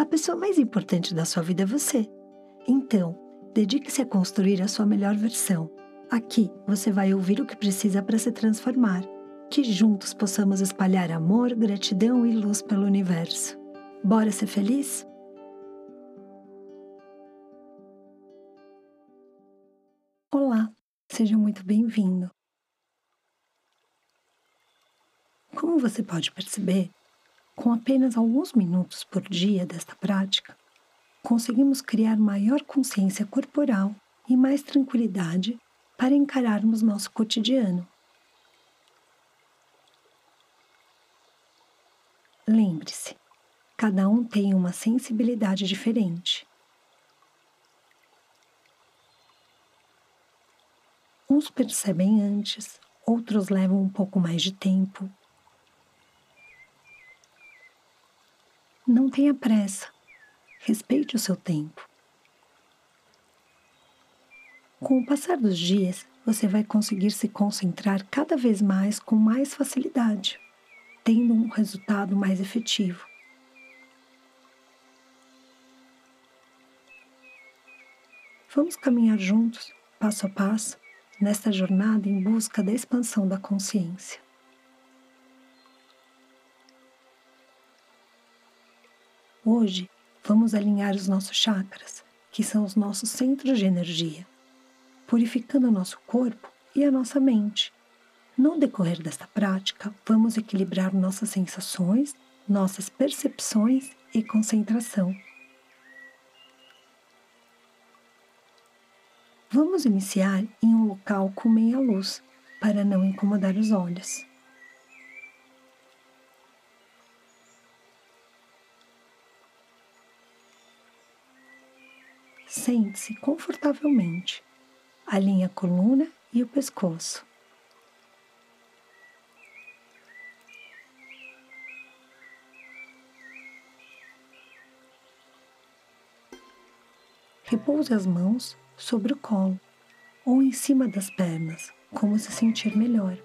A pessoa mais importante da sua vida é você. Então, dedique-se a construir a sua melhor versão. Aqui você vai ouvir o que precisa para se transformar. Que juntos possamos espalhar amor, gratidão e luz pelo universo. Bora ser feliz? Olá, seja muito bem-vindo. Como você pode perceber, com apenas alguns minutos por dia desta prática, conseguimos criar maior consciência corporal e mais tranquilidade para encararmos nosso cotidiano. Lembre-se, cada um tem uma sensibilidade diferente. Uns percebem antes, outros levam um pouco mais de tempo Não tenha pressa. Respeite o seu tempo. Com o passar dos dias, você vai conseguir se concentrar cada vez mais com mais facilidade, tendo um resultado mais efetivo. Vamos caminhar juntos, passo a passo, nesta jornada em busca da expansão da consciência. Hoje, vamos alinhar os nossos chakras, que são os nossos centros de energia, purificando o nosso corpo e a nossa mente. No decorrer desta prática, vamos equilibrar nossas sensações, nossas percepções e concentração. Vamos iniciar em um local com meia luz para não incomodar os olhos. Sente-se confortavelmente. Alinhe a coluna e o pescoço. Repouse as mãos sobre o colo ou em cima das pernas, como se sentir melhor.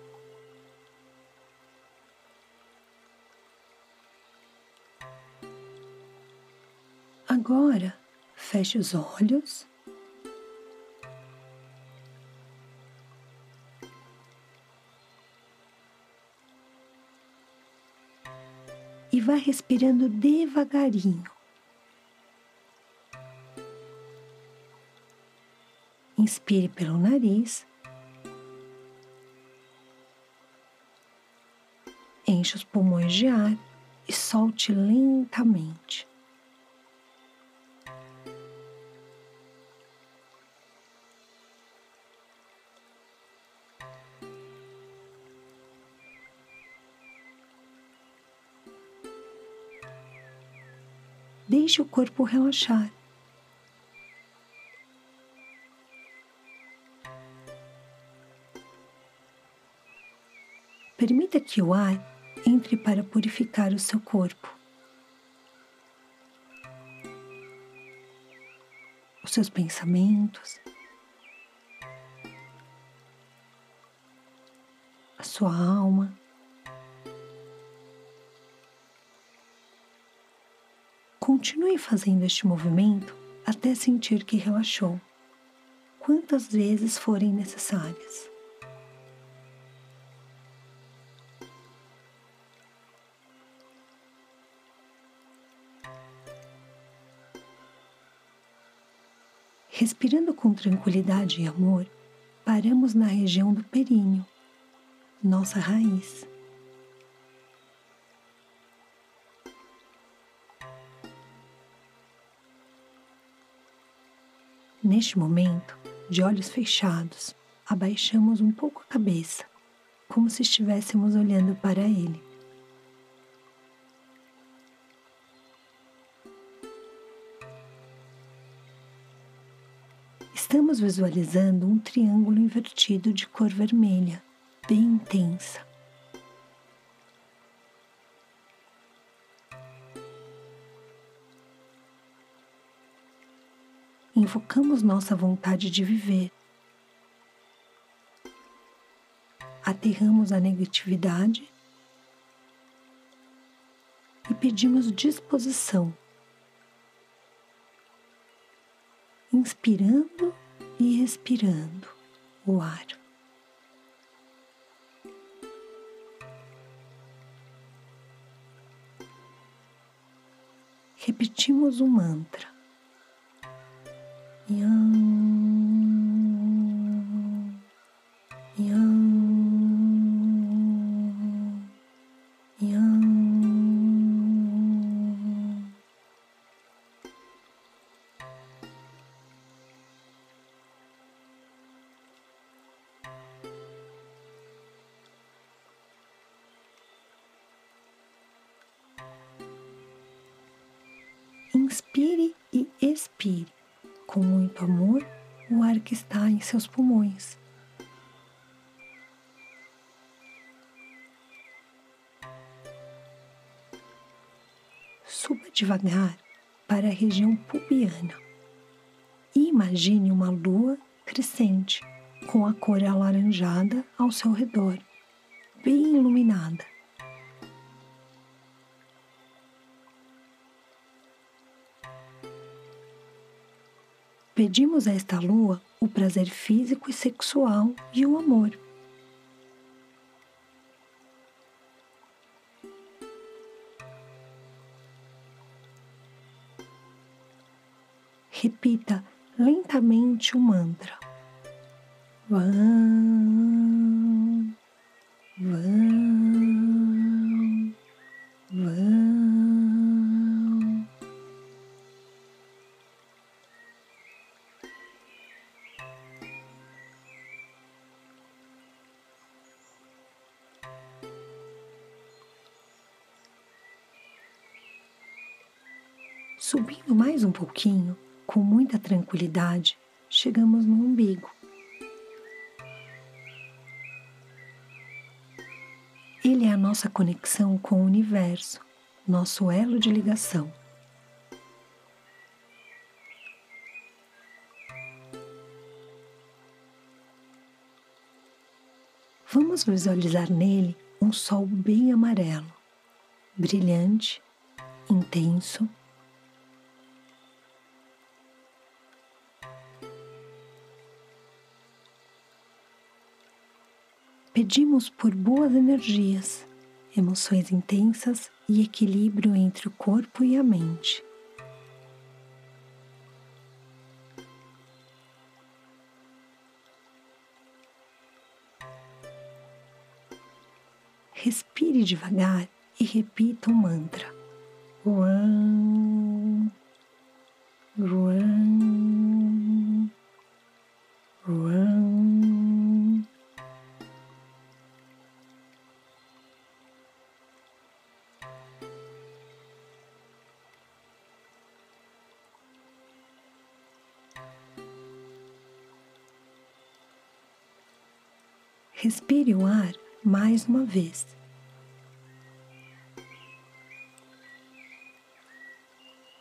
Feche os olhos. E vai respirando devagarinho. Inspire pelo nariz. Enche os pulmões de ar e solte lentamente. Deixe o corpo relaxar. Permita que o ar entre para purificar o seu corpo. Os seus pensamentos, a sua alma. Continue fazendo este movimento até sentir que relaxou, quantas vezes forem necessárias. Respirando com tranquilidade e amor, paramos na região do períneo, nossa raiz. Neste momento, de olhos fechados, abaixamos um pouco a cabeça, como se estivéssemos olhando para ele. Estamos visualizando um triângulo invertido de cor vermelha, bem intensa. Invocamos nossa vontade de viver. Aterramos a negatividade e pedimos disposição inspirando e expirando o ar. Repetimos o mantra. Yam, yam, yam. Inspire e expire com muito amor o ar que está em seus pulmões. Suba devagar para a região pubiana e imagine uma lua crescente com a cor alaranjada ao seu redor, bem iluminada. Pedimos a esta lua o prazer físico e sexual e o amor. Repita lentamente o mantra. Vam, Subindo mais um pouquinho, com muita tranquilidade, chegamos no umbigo. Ele é a nossa conexão com o universo, nosso elo de ligação. Vamos visualizar nele um sol bem amarelo, brilhante, intenso Pedimos por boas energias, emoções intensas e equilíbrio entre o corpo e a mente. Respire devagar e repita o mantra. Ruan, Respire o ar mais uma vez.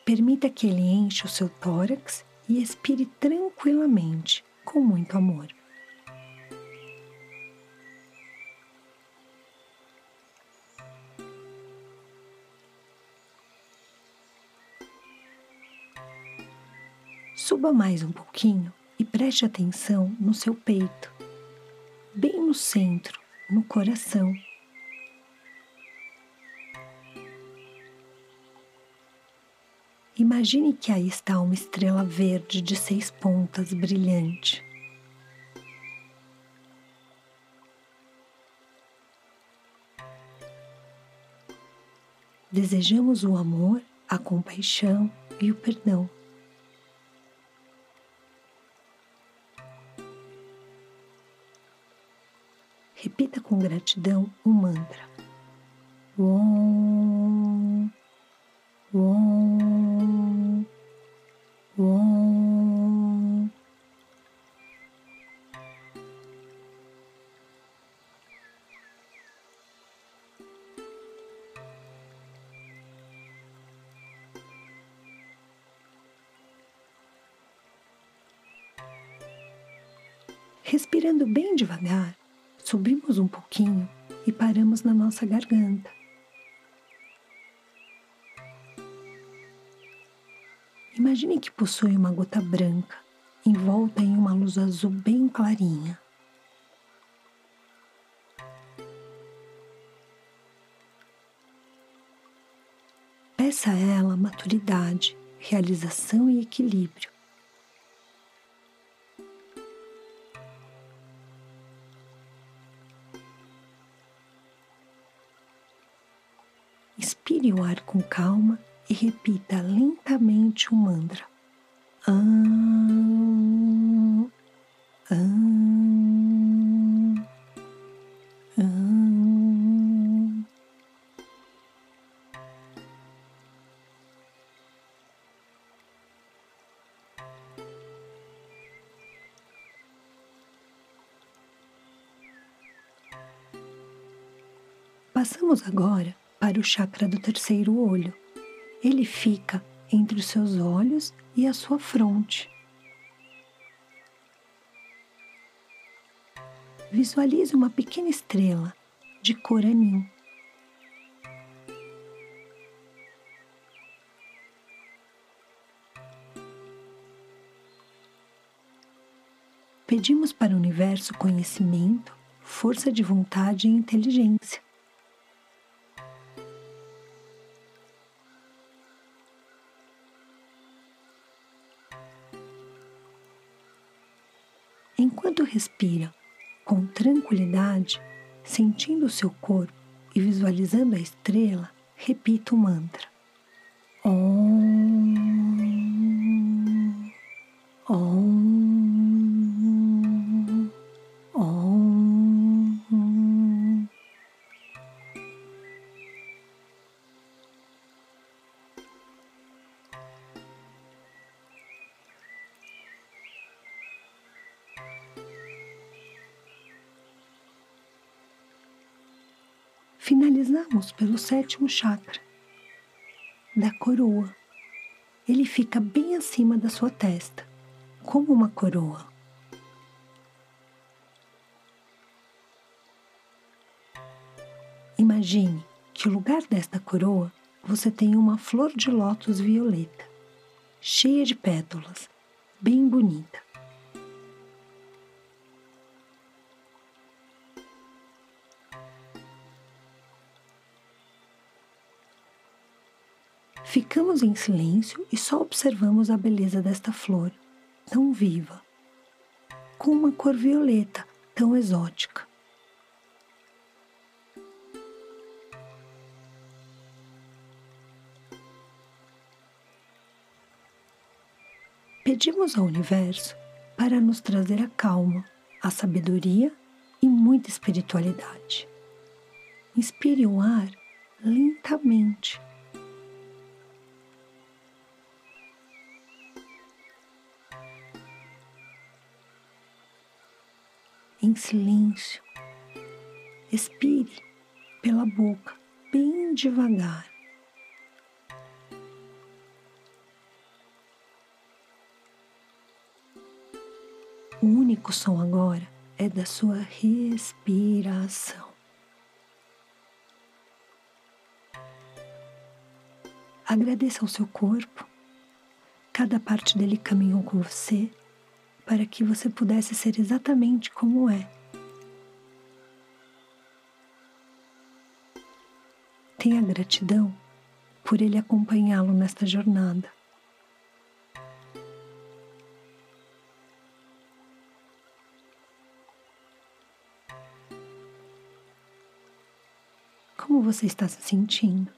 Permita que ele encha o seu tórax e expire tranquilamente, com muito amor. Suba mais um pouquinho e preste atenção no seu peito no centro, no coração. Imagine que aí está uma estrela verde de seis pontas brilhante. Desejamos o amor, a compaixão e o perdão. Repita com gratidão o mantra. Om, Om, Om. Respirando bem devagar, Subimos um pouquinho e paramos na nossa garganta. Imagine que possui uma gota branca envolta em uma luz azul bem clarinha. Peça a ela maturidade, realização e equilíbrio. Com calma e repita lentamente o mantra. Am, am, am. Passamos agora para o chakra do terceiro olho. Ele fica entre os seus olhos e a sua fronte. Visualize uma pequena estrela de cor anil. Pedimos para o universo conhecimento, força de vontade e inteligência. Enquanto respira com tranquilidade, sentindo o seu corpo e visualizando a estrela, repita o mantra. Om. Finalizamos pelo sétimo chakra, da coroa. Ele fica bem acima da sua testa, como uma coroa. Imagine que no lugar desta coroa você tem uma flor de lótus violeta, cheia de pétalas, bem bonita. Ficamos em silêncio e só observamos a beleza desta flor, tão viva, com uma cor violeta tão exótica. Pedimos ao universo para nos trazer a calma, a sabedoria e muita espiritualidade. Inspire o ar lentamente. Em silêncio, expire pela boca bem devagar. O único som agora é da sua respiração. Agradeça ao seu corpo. Cada parte dele caminhou com você para que você pudesse ser exatamente como é. Tenha gratidão por ele acompanhá-lo nesta jornada. Como você está se sentindo?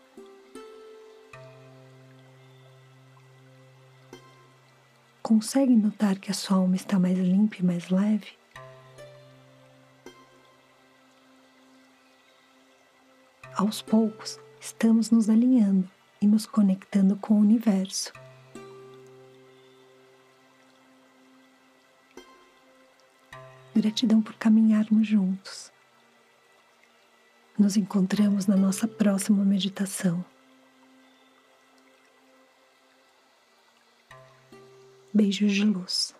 Consegue notar que a sua alma está mais limpa e mais leve? Aos poucos, estamos nos alinhando e nos conectando com o universo. Gratidão por caminharmos juntos. Nos encontramos na nossa próxima meditação. Beijos de luz.